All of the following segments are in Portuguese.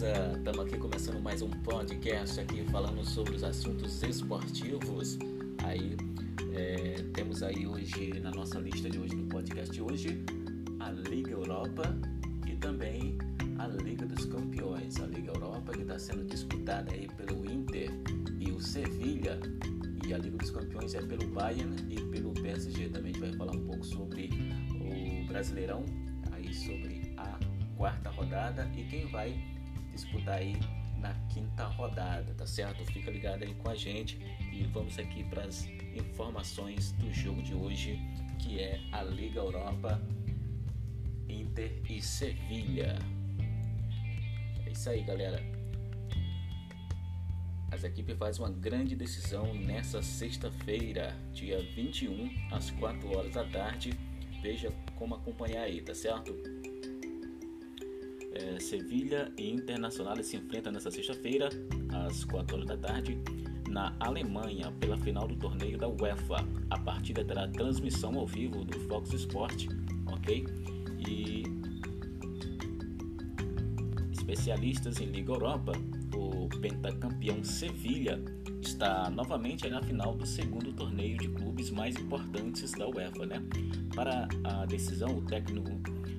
beleza? Estamos aqui começando mais um podcast aqui falando sobre os assuntos esportivos. Aí é, temos aí hoje na nossa lista de hoje no podcast de hoje a Liga Europa e também a Liga dos Campeões. A Liga Europa que está sendo disputada aí pelo Inter e o Sevilha e a Liga dos Campeões é pelo Bayern e pelo PSG. Também a gente vai falar um pouco sobre o Brasileirão, aí sobre a quarta rodada e quem vai disputar aí na quinta rodada, tá certo? Fica ligado aí com a gente e vamos aqui para as informações do jogo de hoje, que é a Liga Europa Inter e Sevilha. É isso aí, galera. As equipes fazem uma grande decisão nessa sexta-feira, dia 21, às 4 horas da tarde. Veja como acompanhar aí, tá certo? É, Sevilha e Internacional se enfrentam nesta sexta-feira, às 4 horas da tarde, na Alemanha, pela final do torneio da UEFA. A partida terá transmissão ao vivo do Fox Sport, ok? E especialistas em Liga Europa, o pentacampeão Sevilha está novamente na final do segundo torneio de clubes mais importantes da UEFA, né? Para a decisão, o técnico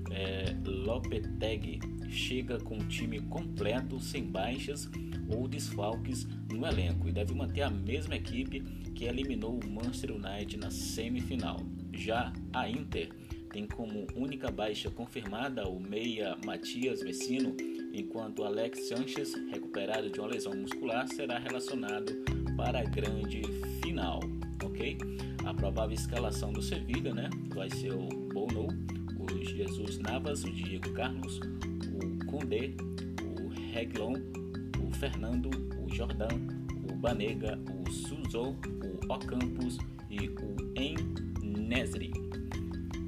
é, Lopetegui chega com o time completo, sem baixas ou desfalques no elenco e deve manter a mesma equipe que eliminou o Manchester United na semifinal. Já a Inter tem como única baixa confirmada o meia Matias Vecino, enquanto Alex Sanchez, recuperado de uma lesão muscular, será relacionado para a grande final, ok? A provável escalação do Sevilha, né, vai ser o Bono, o Jesus Navas, o Diego Carlos, Condé, o Reglon, o Fernando, o Jordan, o Banega, o Suzo, o Ocampos e o Nesri.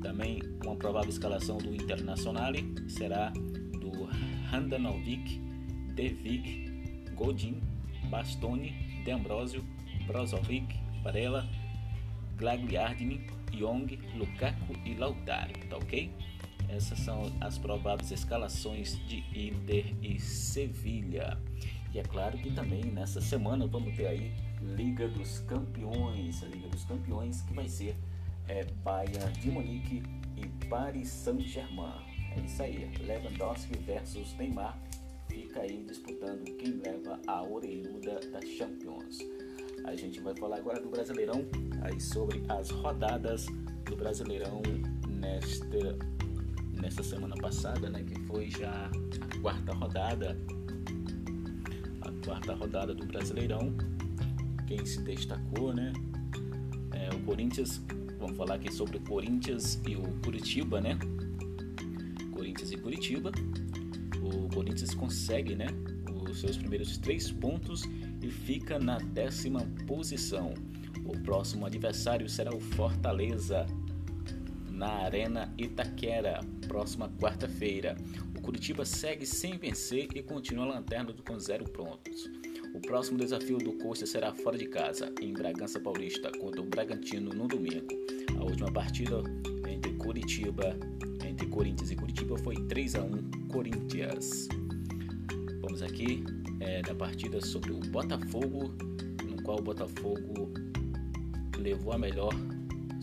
Também uma provável escalação do Internazionale será do Handanovic, Devik, Godin, Bastoni, De Ambrosio, Brozovic, Varela, Glagliardini, Young, Lukaku e Lautaro, tá ok? Essas são as prováveis escalações de Inter e Sevilha. E é claro que também nessa semana vamos ter aí Liga dos Campeões, a Liga dos Campeões que vai ser é, Bayern de Munique e Paris Saint-Germain. É isso aí, Lewandowski versus Neymar fica aí disputando quem leva a orelhuda da Champions. A gente vai falar agora do Brasileirão, aí sobre as rodadas do Brasileirão nesta nessa semana passada, né, que foi já a quarta rodada, a quarta rodada do Brasileirão. Quem se destacou, né? É, o Corinthians, vamos falar aqui sobre o Corinthians e o Curitiba, né? Corinthians e Curitiba. O Corinthians consegue, né, os seus primeiros três pontos e fica na décima posição. O próximo adversário será o Fortaleza na Arena Itaquera, próxima quarta-feira. O Curitiba segue sem vencer e continua lanterna com zero pontos. O próximo desafio do Coxa será fora de casa, em Bragança Paulista, contra o Bragantino no domingo. A última partida entre Curitiba, entre Corinthians e Curitiba foi 3 a 1 Corinthians. Vamos aqui é, da partida sobre o Botafogo, no qual o Botafogo levou a melhor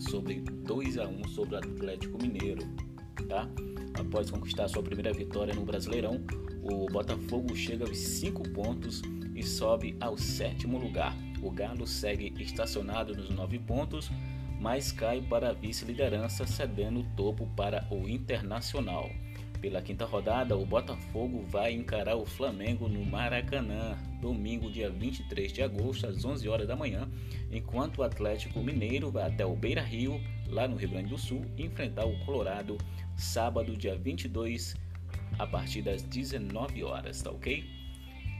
sobre 2 a 1 sobre o Atlético Mineiro, tá? Após conquistar sua primeira vitória no Brasileirão, o Botafogo chega aos 5 pontos e sobe ao sétimo lugar. O Galo segue estacionado nos 9 pontos, mas cai para a vice-liderança, cedendo o topo para o Internacional. Pela quinta rodada, o Botafogo vai encarar o Flamengo no Maracanã, domingo, dia 23 de agosto, às 11 horas da manhã, enquanto o Atlético Mineiro vai até o Beira Rio, lá no Rio Grande do Sul, enfrentar o Colorado, sábado, dia 22, a partir das 19 horas, tá ok?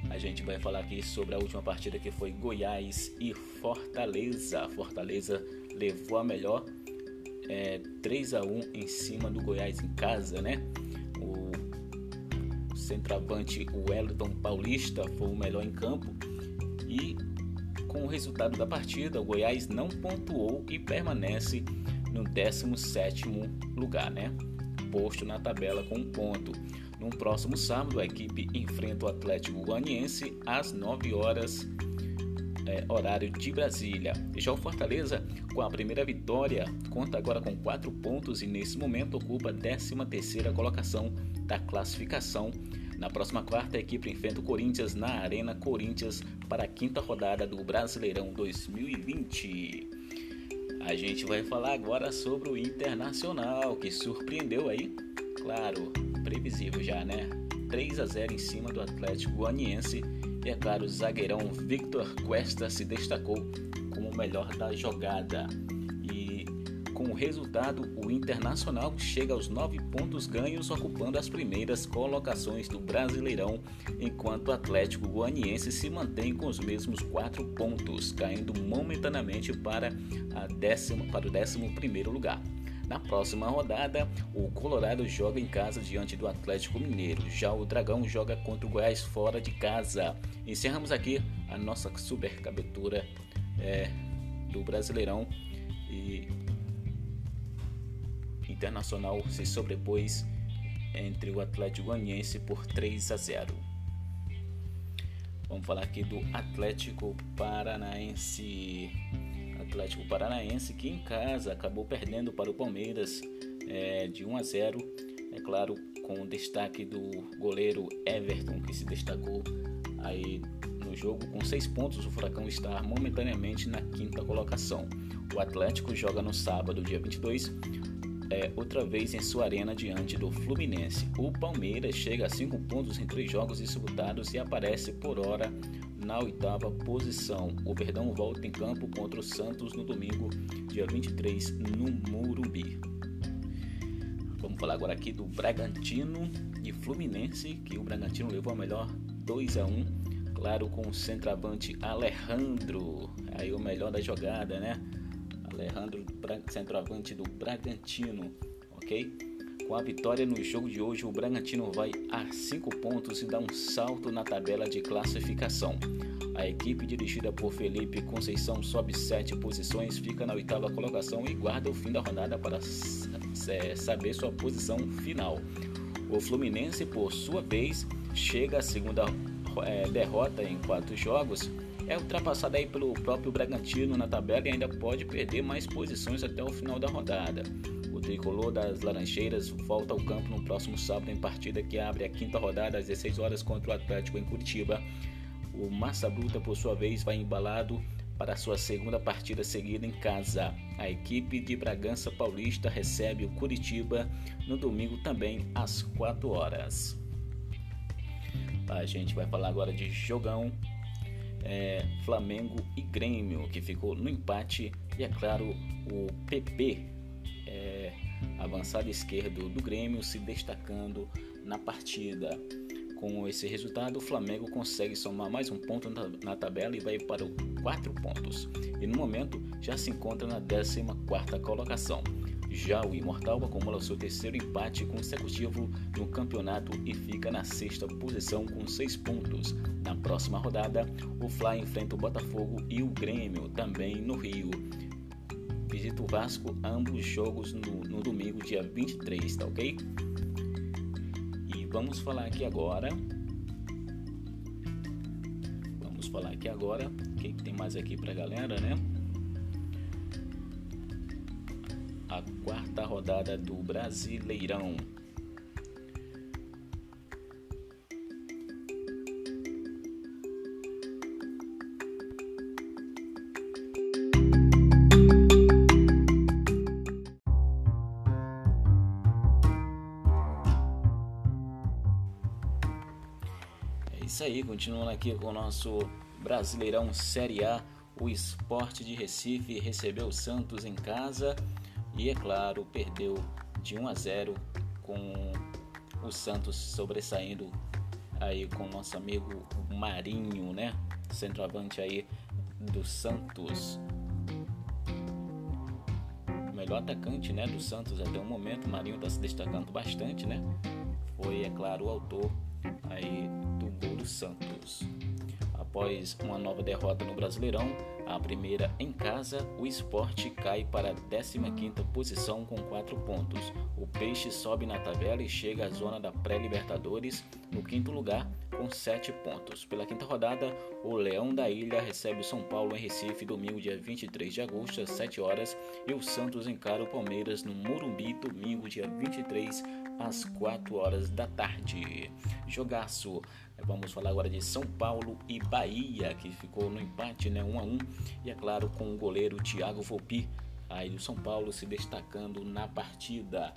A gente vai falar aqui sobre a última partida que foi Goiás e Fortaleza. Fortaleza levou a melhor é, 3 a 1 em cima do Goiás em casa, né? O centroavante Wellington Paulista foi o melhor em campo com o resultado da partida, o Goiás não pontuou e permanece no 17º lugar, né? Posto na tabela com um ponto. No próximo sábado, a equipe enfrenta o Atlético Goianiense às 9 horas é, horário de Brasília. Já o Fortaleza, com a primeira vitória, conta agora com 4 pontos e nesse momento ocupa a 13ª colocação da classificação. Na próxima quarta, a equipe enfrenta o Corinthians na Arena Corinthians para a quinta rodada do Brasileirão 2020. A gente vai falar agora sobre o Internacional, que surpreendeu aí, claro, previsível já, né? 3 a 0 em cima do Atlético Goianiense e é claro, o zagueirão Victor Cuesta se destacou como o melhor da jogada. Com o resultado, o Internacional chega aos nove pontos ganhos, ocupando as primeiras colocações do Brasileirão, enquanto o Atlético Goianiense se mantém com os mesmos quatro pontos, caindo momentaneamente para, a décima, para o décimo primeiro lugar. Na próxima rodada, o Colorado joga em casa diante do Atlético Mineiro. Já o Dragão joga contra o Goiás fora de casa. Encerramos aqui a nossa super cabetura é, do Brasileirão e Internacional se sobrepôs entre o Atlético Goianiense por 3 a 0. Vamos falar aqui do Atlético Paranaense. Atlético Paranaense que em casa acabou perdendo para o Palmeiras é, de 1 a 0. É claro, com o destaque do goleiro Everton que se destacou aí no jogo com seis pontos. O Furacão está momentaneamente na quinta colocação. O Atlético joga no sábado, dia 22, é, outra vez em sua arena diante do Fluminense. O Palmeiras chega a cinco pontos em três jogos disputados e aparece por hora na oitava posição. O Verdão volta em campo contra o Santos no domingo, dia 23, no Morumbi. Vamos falar agora aqui do Bragantino e Fluminense, que o Bragantino levou a melhor 2 a 1 claro, com o centroavante Alejandro, aí o melhor da jogada, né? Alejandro, centroavante do Bragantino, ok? Com a vitória no jogo de hoje, o Bragantino vai a 5 pontos e dá um salto na tabela de classificação. A equipe dirigida por Felipe Conceição sobe 7 posições, fica na oitava colocação e guarda o fim da rodada para saber sua posição final. O Fluminense, por sua vez, chega à segunda é, derrota em quatro jogos, é ultrapassado aí pelo próprio Bragantino na tabela e ainda pode perder mais posições até o final da rodada. O tricolor das Laranjeiras volta ao campo no próximo sábado em partida que abre a quinta rodada às 16 horas contra o Atlético em Curitiba. O Massa Bruta, por sua vez, vai embalado para sua segunda partida seguida em casa. A equipe de Bragança Paulista recebe o Curitiba no domingo também às 4 horas. A gente vai falar agora de jogão é, Flamengo e Grêmio, que ficou no empate, e é claro, o PP é, avançado esquerdo do Grêmio se destacando na partida. Com esse resultado, o Flamengo consegue somar mais um ponto na, tabela e vai para o 4 pontos. E no momento já se encontra na 14 colocação. Já o Imortal acumula seu terceiro empate consecutivo no campeonato e fica na sexta posição com seis pontos. Na próxima rodada, o Fly enfrenta o Botafogo e o Grêmio, também no Rio visita o Vasco ambos jogos no, no domingo, dia 23, tá ok? E vamos falar aqui agora. Vamos falar aqui agora. O que, que tem mais aqui pra galera, né? A quarta rodada do Brasileirão. isso aí, continuando aqui com o nosso Brasileirão Série A, o Esporte de Recife recebeu o Santos em casa e, é claro, perdeu de 1 a 0 com o Santos sobressaindo aí com o nosso amigo Marinho, né? Centroavante aí do Santos. Melhor atacante, né, do Santos até o momento, Marinho está se destacando bastante, né? Foi, é claro, o autor aí do gol do Santos. Após uma nova derrota no Brasileirão, A primeira em casa, o esporte cai para a 15ª posição com 4 pontos. O Peixe sobe na tabela e chega à zona da pré-libertadores no quinto lugar com 7 pontos. Pela quinta rodada, o Leão da Ilha recebe o São Paulo em Recife domingo dia 23 de agosto às 7 horas e o Santos encara o Palmeiras no Morumbi domingo dia 23 às 4 horas da tarde. Jogaço Vamos falar agora de São Paulo e Bahia, que ficou no empate, né, 1 a 1, e é claro com o goleiro Thiago Volpi, aí do São Paulo se destacando na partida.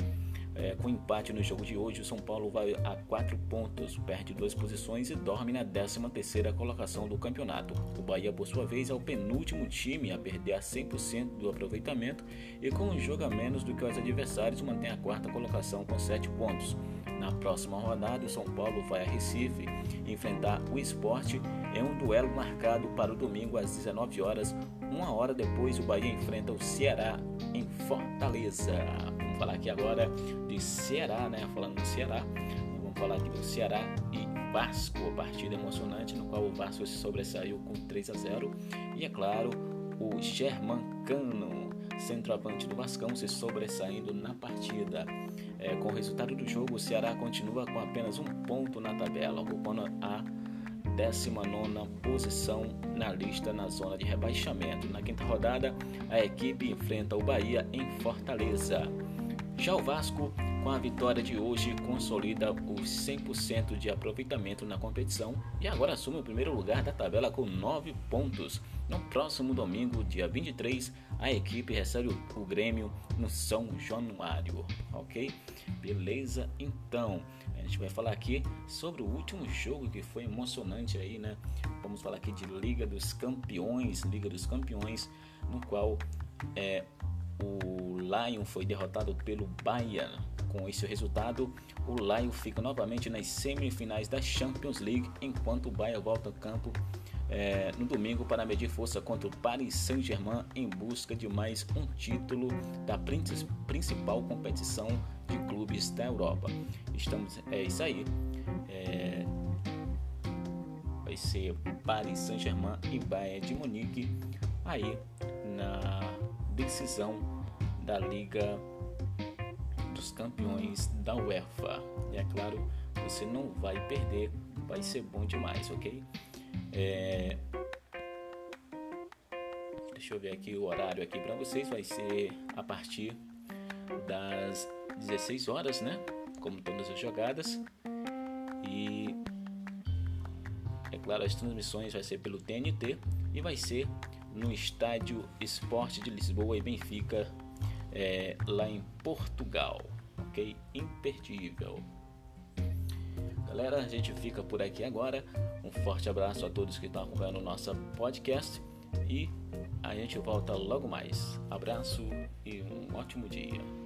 É, com empate no jogo de hoje, o São Paulo vai a 4 pontos, perde duas posições e dorme na 13ª colocação do campeonato. O Bahia, por sua vez, é o penúltimo time a perder a 100% do aproveitamento e com um jogo a menos do que os adversários mantém a quarta colocação com 7 pontos. Na próxima rodada, o São Paulo vai a Recife enfrentar o esporte em um duelo marcado para o domingo às 19 horas. Uma hora depois, o Bahia enfrenta o Ceará em Fortaleza. Vamos falar aqui agora de Ceará, né? Falando do Ceará, vamos falar aqui do Ceará e Vasco, partida emocionante no qual o Vasco se sobressaiu com 3 a 0 e é claro, o Germancano, centroavante do Vascão, se sobressaindo na partida. É, com o resultado do jogo, o Ceará continua com apenas um ponto na tabela, ocupando a 19 posição na lista na zona de rebaixamento. Na quinta rodada, a equipe enfrenta o Bahia em Fortaleza. Já o Vasco, com a vitória de hoje, consolida os 100% de aproveitamento na competição e agora assume o primeiro lugar da tabela com 9 pontos. No próximo domingo, dia 23, a equipe recebe o Grêmio no São Januário, ok? Beleza? Então, a gente vai falar aqui sobre o último jogo que foi emocionante aí, né? Vamos falar aqui de Liga dos Campeões, Liga dos Campeões, no qual é, o Lion foi derrotado pelo Bayern. Com esse resultado, o Lion fica novamente nas semifinais da Champions League, enquanto o Bayern volta ao campo é, no domingo para medir força contra o Paris Saint-Germain em busca de mais um título da principal competição de clubes da Europa. Estamos, é isso aí. É, vai ser Paris Saint-Germain e Bayern de Munique aí na decisão da Liga dos Campeões da UEFA. E é claro, você não vai perder, vai ser bom demais, ok? É... Deixa eu ver aqui o horário aqui para vocês. Vai ser a partir das 16 horas, né? Como todas as jogadas. E é claro, as transmissões vai ser pelo TNT e vai ser no estádio Esporte de Lisboa e Benfica, é, lá em Portugal. Ok? Imperdível. Galera, a gente fica por aqui agora. Um forte abraço a todos que estão acompanhando o nosso podcast e a gente volta logo mais. Abraço e um ótimo dia.